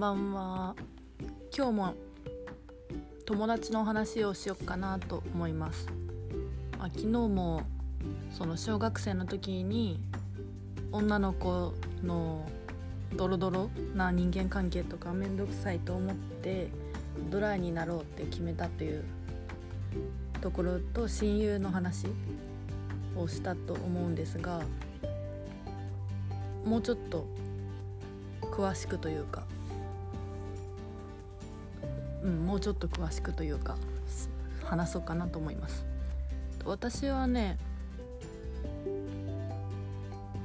んばんは。今日も友達の話をしよっかなと思います、まあ、昨日もその小学生の時に女の子のドロドロな人間関係とか面倒くさいと思ってドライになろうって決めたというところと親友の話をしたと思うんですがもうちょっと詳しくというか、うん、もうちょっと詳しくというか話そうかなと思います。私はね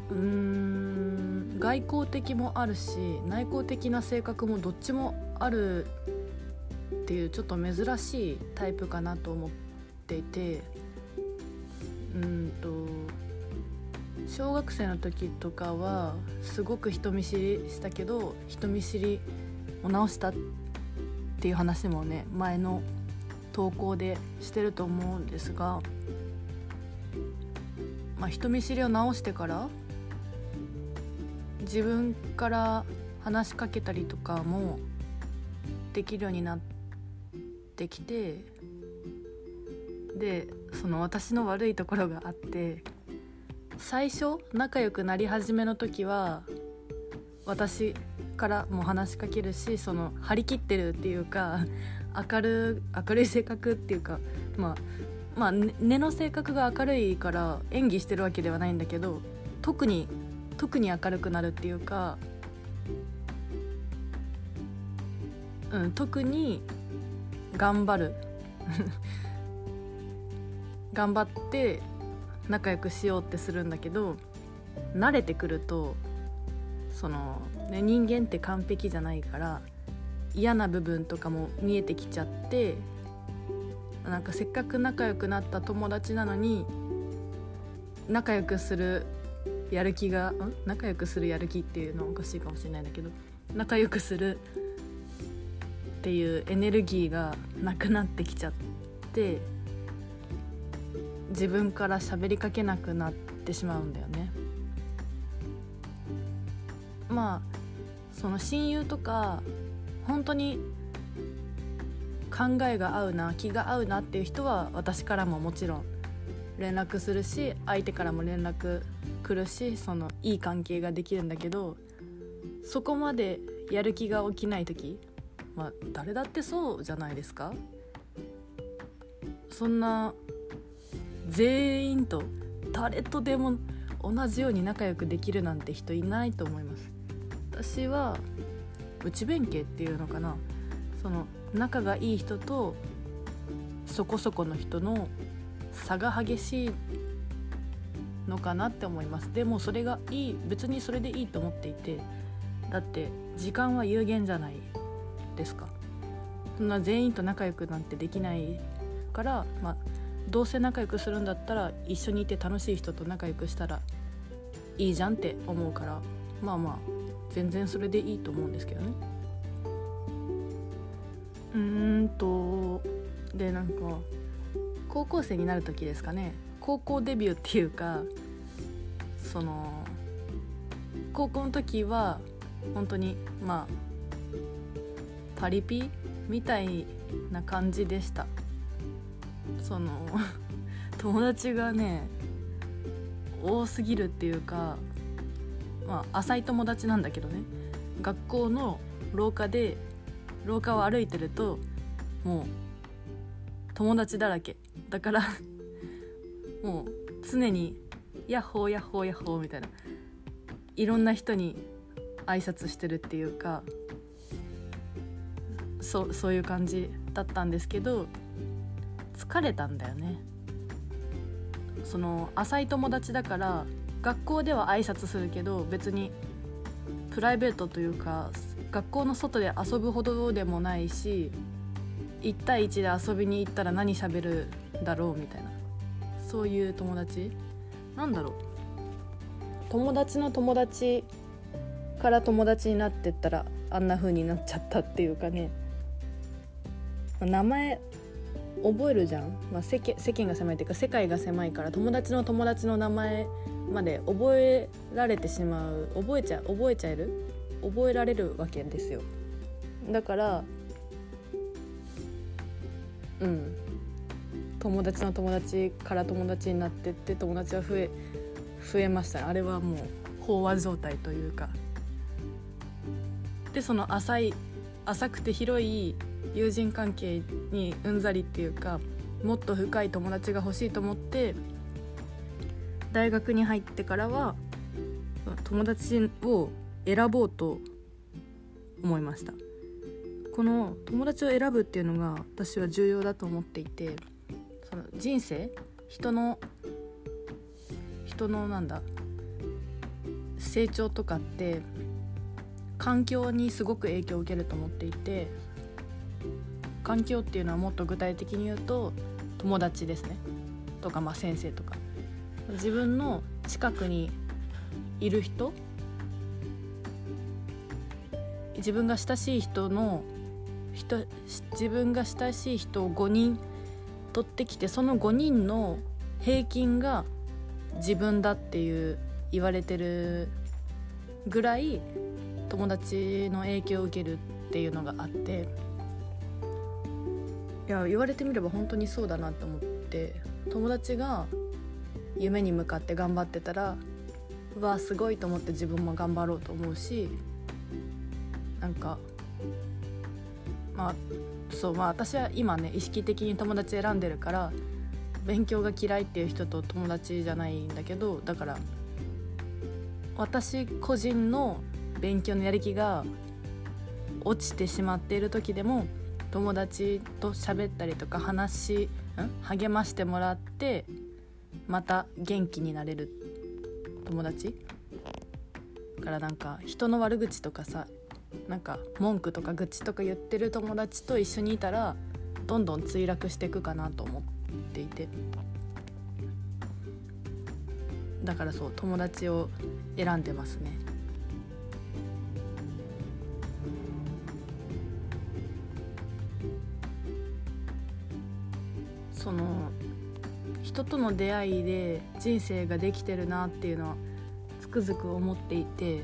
うーん外交的もあるし内向的な性格もどっちもあるっていうちょっと珍しいタイプかなと思っていてうんと小学生の時とかはすごく人見知りしたけど人見知りを直したってていう話もね前の投稿でしてると思うんですが、まあ、人見知りを直してから自分から話しかけたりとかもできるようになってきてでその私の悪いところがあって最初仲良くなり始めの時は私からも話しかけるしその張り切ってるっていうか 明る明るい性格っていうかまあまあ根の性格が明るいから演技してるわけではないんだけど特に特に明るくなるっていうか、うん、特に頑張る。頑張って仲良くしようってするんだけど慣れてくるとその、ね、人間って完璧じゃないから嫌な部分とかも見えてきちゃってなんかせっかく仲良くなった友達なのに仲良くするやる気がん？仲良くするやる気っていうのはおかしいかもしれないんだけど仲良くするっていうエネルギーがなくなってきちゃって自分から喋りかけなくなってしまうんだよね。まあその親友とか本当に考えが合うな気が合うなっていう人は私からももちろん連絡するし相手からも連絡来るしそのいい関係ができるんだけどそこまでやる気が起きない時まあ誰だってそうじゃないですか？そんな全員と誰とでも同じように仲良くできるなんて人いないと思います。私は内弁慶っていうのかな。その仲がいい人とそこそこの人の差が激しいのかなって思います。でもそれがいい別にそれでいいと思っていてだって時間は有限じゃないですか。そんな全員と仲良くなんてできないからまあどうせ仲良くするんだったら一緒にいて楽しい人と仲良くしたらいいじゃんって思うから。まあまあ全然それでいいと思うんですけどね。うーんとでなんか高校生になる時ですかね。高校デビューっていうかその高校の時は本当にまあパリピみたいな感じでした。その 友達がね多すぎるっていうかまあ浅い友達なんだけどね。学校の廊下で廊下を歩いてるともう友達だらけ。だから もう常に「ヤッホーヤッホーヤッホー」みたいないろんな人に挨拶してるっていうかそそういう感じだったんですけど疲れたんだよね。その浅い友達だから学校では挨拶するけど別にプライベートというか学校の外で遊ぶほどでもないし1対1で遊びに行ったら何喋るだろうみたいな。そういう友達？なんだろう？友達の友達から友達になってったらあんな風になっちゃったっていうかね。名前覚えるじゃん、まあ、世間世間が狭いっていうか世界が狭いから友達の友達の名前まで覚えられてしまう覚えちゃ覚えちゃえる？覚えられるわけですよ。だからうん。友達の友達から友達になってって友達は増え増えました。あれはもう飽和状態というか。でその浅い浅くて広い友人関係にうんざりっていうかもっと深い友達が欲しいと思って大学に入ってからは友達を選ぼうと思いました。この友達を選ぶっていうのが私は重要だと思っていてその人生人の人のなんだ成長とかって環境にすごく影響を受けると思っていて環境っていうのはもっと具体的に言うと友達ですね。とか、まあ、先生とか。自分の近くにいる人自分が親しい人の人自分が親しい人を5人取ってきてその5人の平均が自分だっていう言われてるぐらい友達の影響を受けるっていうのがあっていや言われてみれば本当にそうだなと思って友達が夢に向かって頑張ってたらうわすごいと思って自分も頑張ろうと思うしなんかまあそうまあ私は今ね意識的に友達選んでるから勉強が嫌いっていう人と友達じゃないんだけどだから私個人の勉強のやる気が落ちてしまっている時でも友達と喋ったりとか話ん励ましてもらってまた元気になれる友達？からなんか人の悪口とかさなんか文句とか愚痴とか言ってる友達と一緒にいたらどんどん墜落していくかなと思っていて。だからそう友達を選んでますね。その人との出会いで人生ができてるなっていうのはつくづく思っていて。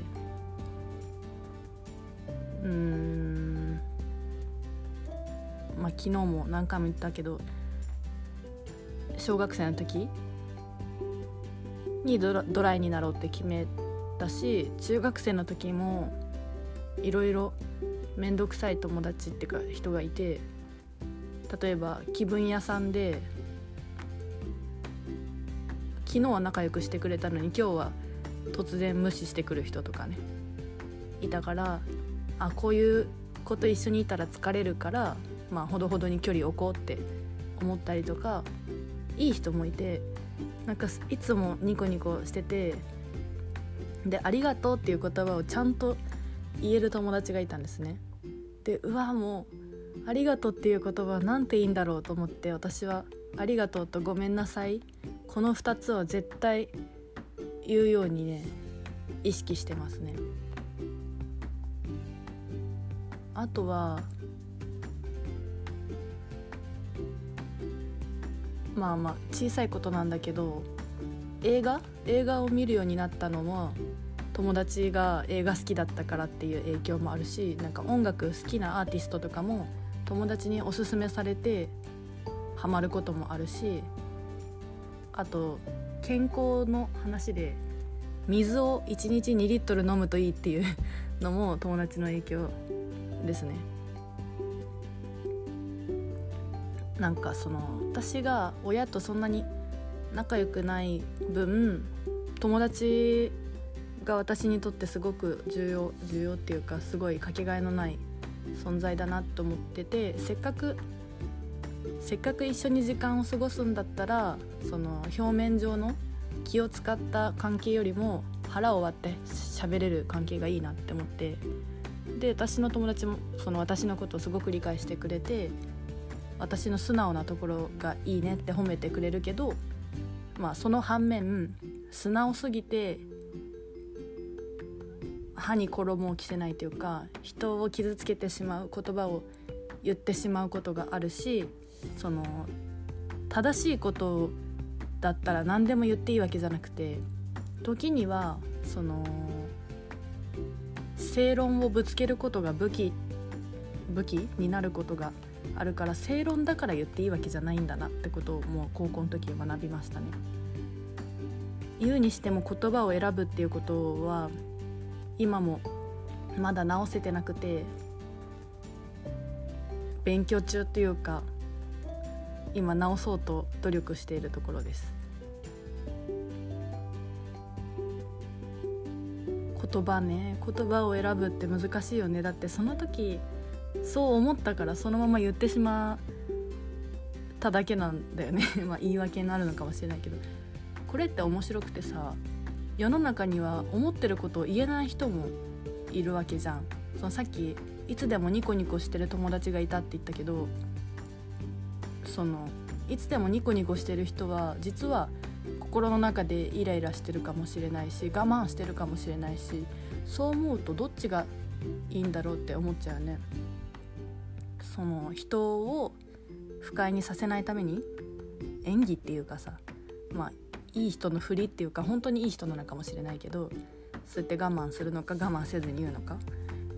うん。まあ昨日も何回も言ったけど小学生の時にドラドライになろうって決めたし中学生の時もいろいろ面倒くさい友達っていうか人がいて例えば気分屋さんで昨日は仲良くしてくれたのに今日は突然無視してくる人とかねいたからあこういう子と一緒にいたら疲れるからまあほどほどに距離置こうって思ったりとかいい人もいてなんかいつもニコニコしててで「ありがとう」っていう言葉をちゃんと言える友達がいたんですね。でうわもう「ありがとう」っていう言葉なんていいんだろうと思って私は「ありがとう」と「ごめんなさい」この2つは絶対言うようにね意識してますね。あとはまあまあ小さいことなんだけど映画？映画を見るようになったのも友達が映画好きだったからっていう影響もあるしなんか音楽好きなアーティストとかも友達におすすめされてハマることもあるしあと健康の話で水を1日2リットル飲むといいっていうのも友達の影響ですね。なんかその私が親とそんなに仲良くない分友達が私にとってすごく重要重要っていうかすごいかけがえのない存在だなと思っててせっかくせっかく一緒に時間を過ごすんだったらその表面上の気を使った関係よりも腹を割って喋れる関係がいいなって思ってで私の友達もその私のことをすごく理解してくれて私の素直なところがいいねって褒めてくれるけど、まあ、その反面素直すぎて歯に衣を着せないというか人を傷つけてしまう言葉を言ってしまうことがあるしその正しいことだったら何でも言っていいわけじゃなくて時にはその正論をぶつけることが武器武器になることがあるから正論だから言っていいわけじゃないんだなってことをもう高校の時学びましたね。言うにしても言葉を選ぶっていうことは今もまだ直せてなくて勉強中っていうか今直そうと努力しているところです。言葉ね。言葉を選ぶって難しいよね。だってその時そう思ったからそのまま言ってしまっただけなんだよね。まあ言い訳になるのかもしれないけど。これって面白くてさ世の中には思ってることを言えない人もいるわけじゃん。そのさっきいつでもニコニコしてる友達がいたって言ったけどそのいつでもニコニコしてる人は実は心の中でイライラしてるかもしれないし我慢してるかもしれないしそう思うとどっちがいいんだろうって思っちゃうね。その人を不快にさせないために演技っていうかさまあいい人のふりっていうか本当にいい人なのかもしれないけどそうやって我慢するのか我慢せずに言うのか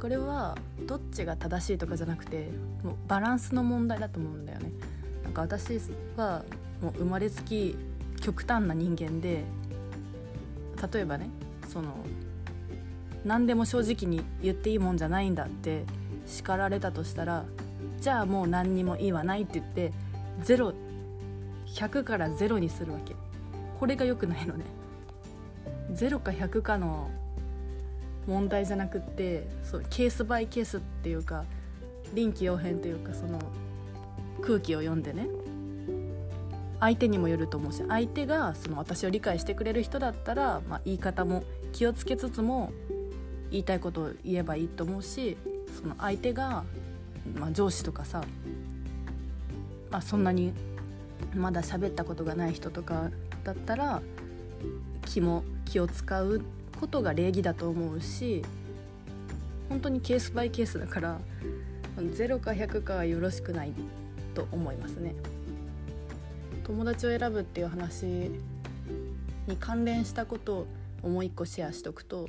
これはどっちが正しいとかじゃなくてもうバランスの問題だと思うんだよね。か私はもう生まれつき極端な人間で例えばねその何でも正直に言っていいもんじゃないんだって叱られたとしたらじゃあもう何にもいいわないって言って0100から0にするわけ。これが良くないのね。0か100かの問題じゃなくってそうケースバイケースっていうか臨機応変というかその空気を読んでね。相手にもよると思うし相手がその私を理解してくれる人だったら、まあ、言い方も気をつけつつも言いたいことを言えばいいと思うしその相手が、まあ、上司とかさ、まあ、そんなにまだ喋ったことがない人とかだったら気も気を使うことが礼儀だと思うし本当にケースバイケースだから0か100かはよろしくない。と思いますね。友達を選ぶっていう話に関連したことをもう一個シェアしとくと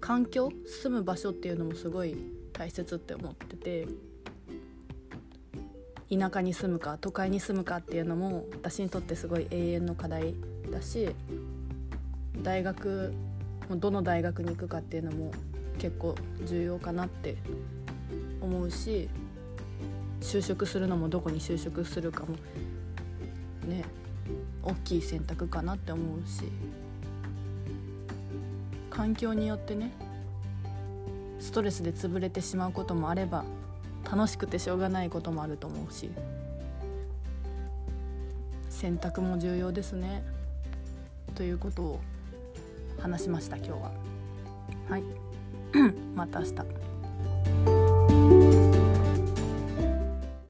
環境住む場所っていうのもすごい大切って思ってて田舎に住むか都会に住むかっていうのも私にとってすごい永遠の課題だし大学どの大学に行くかっていうのも結構重要かなって思うし就職するのもどこに就職するかもね大きい選択かなって思うし環境によってねストレスで潰れてしまうこともあれば楽しくてしょうがないこともあると思うし選択も重要ですね。ということを話しました今日は。はい。また明日。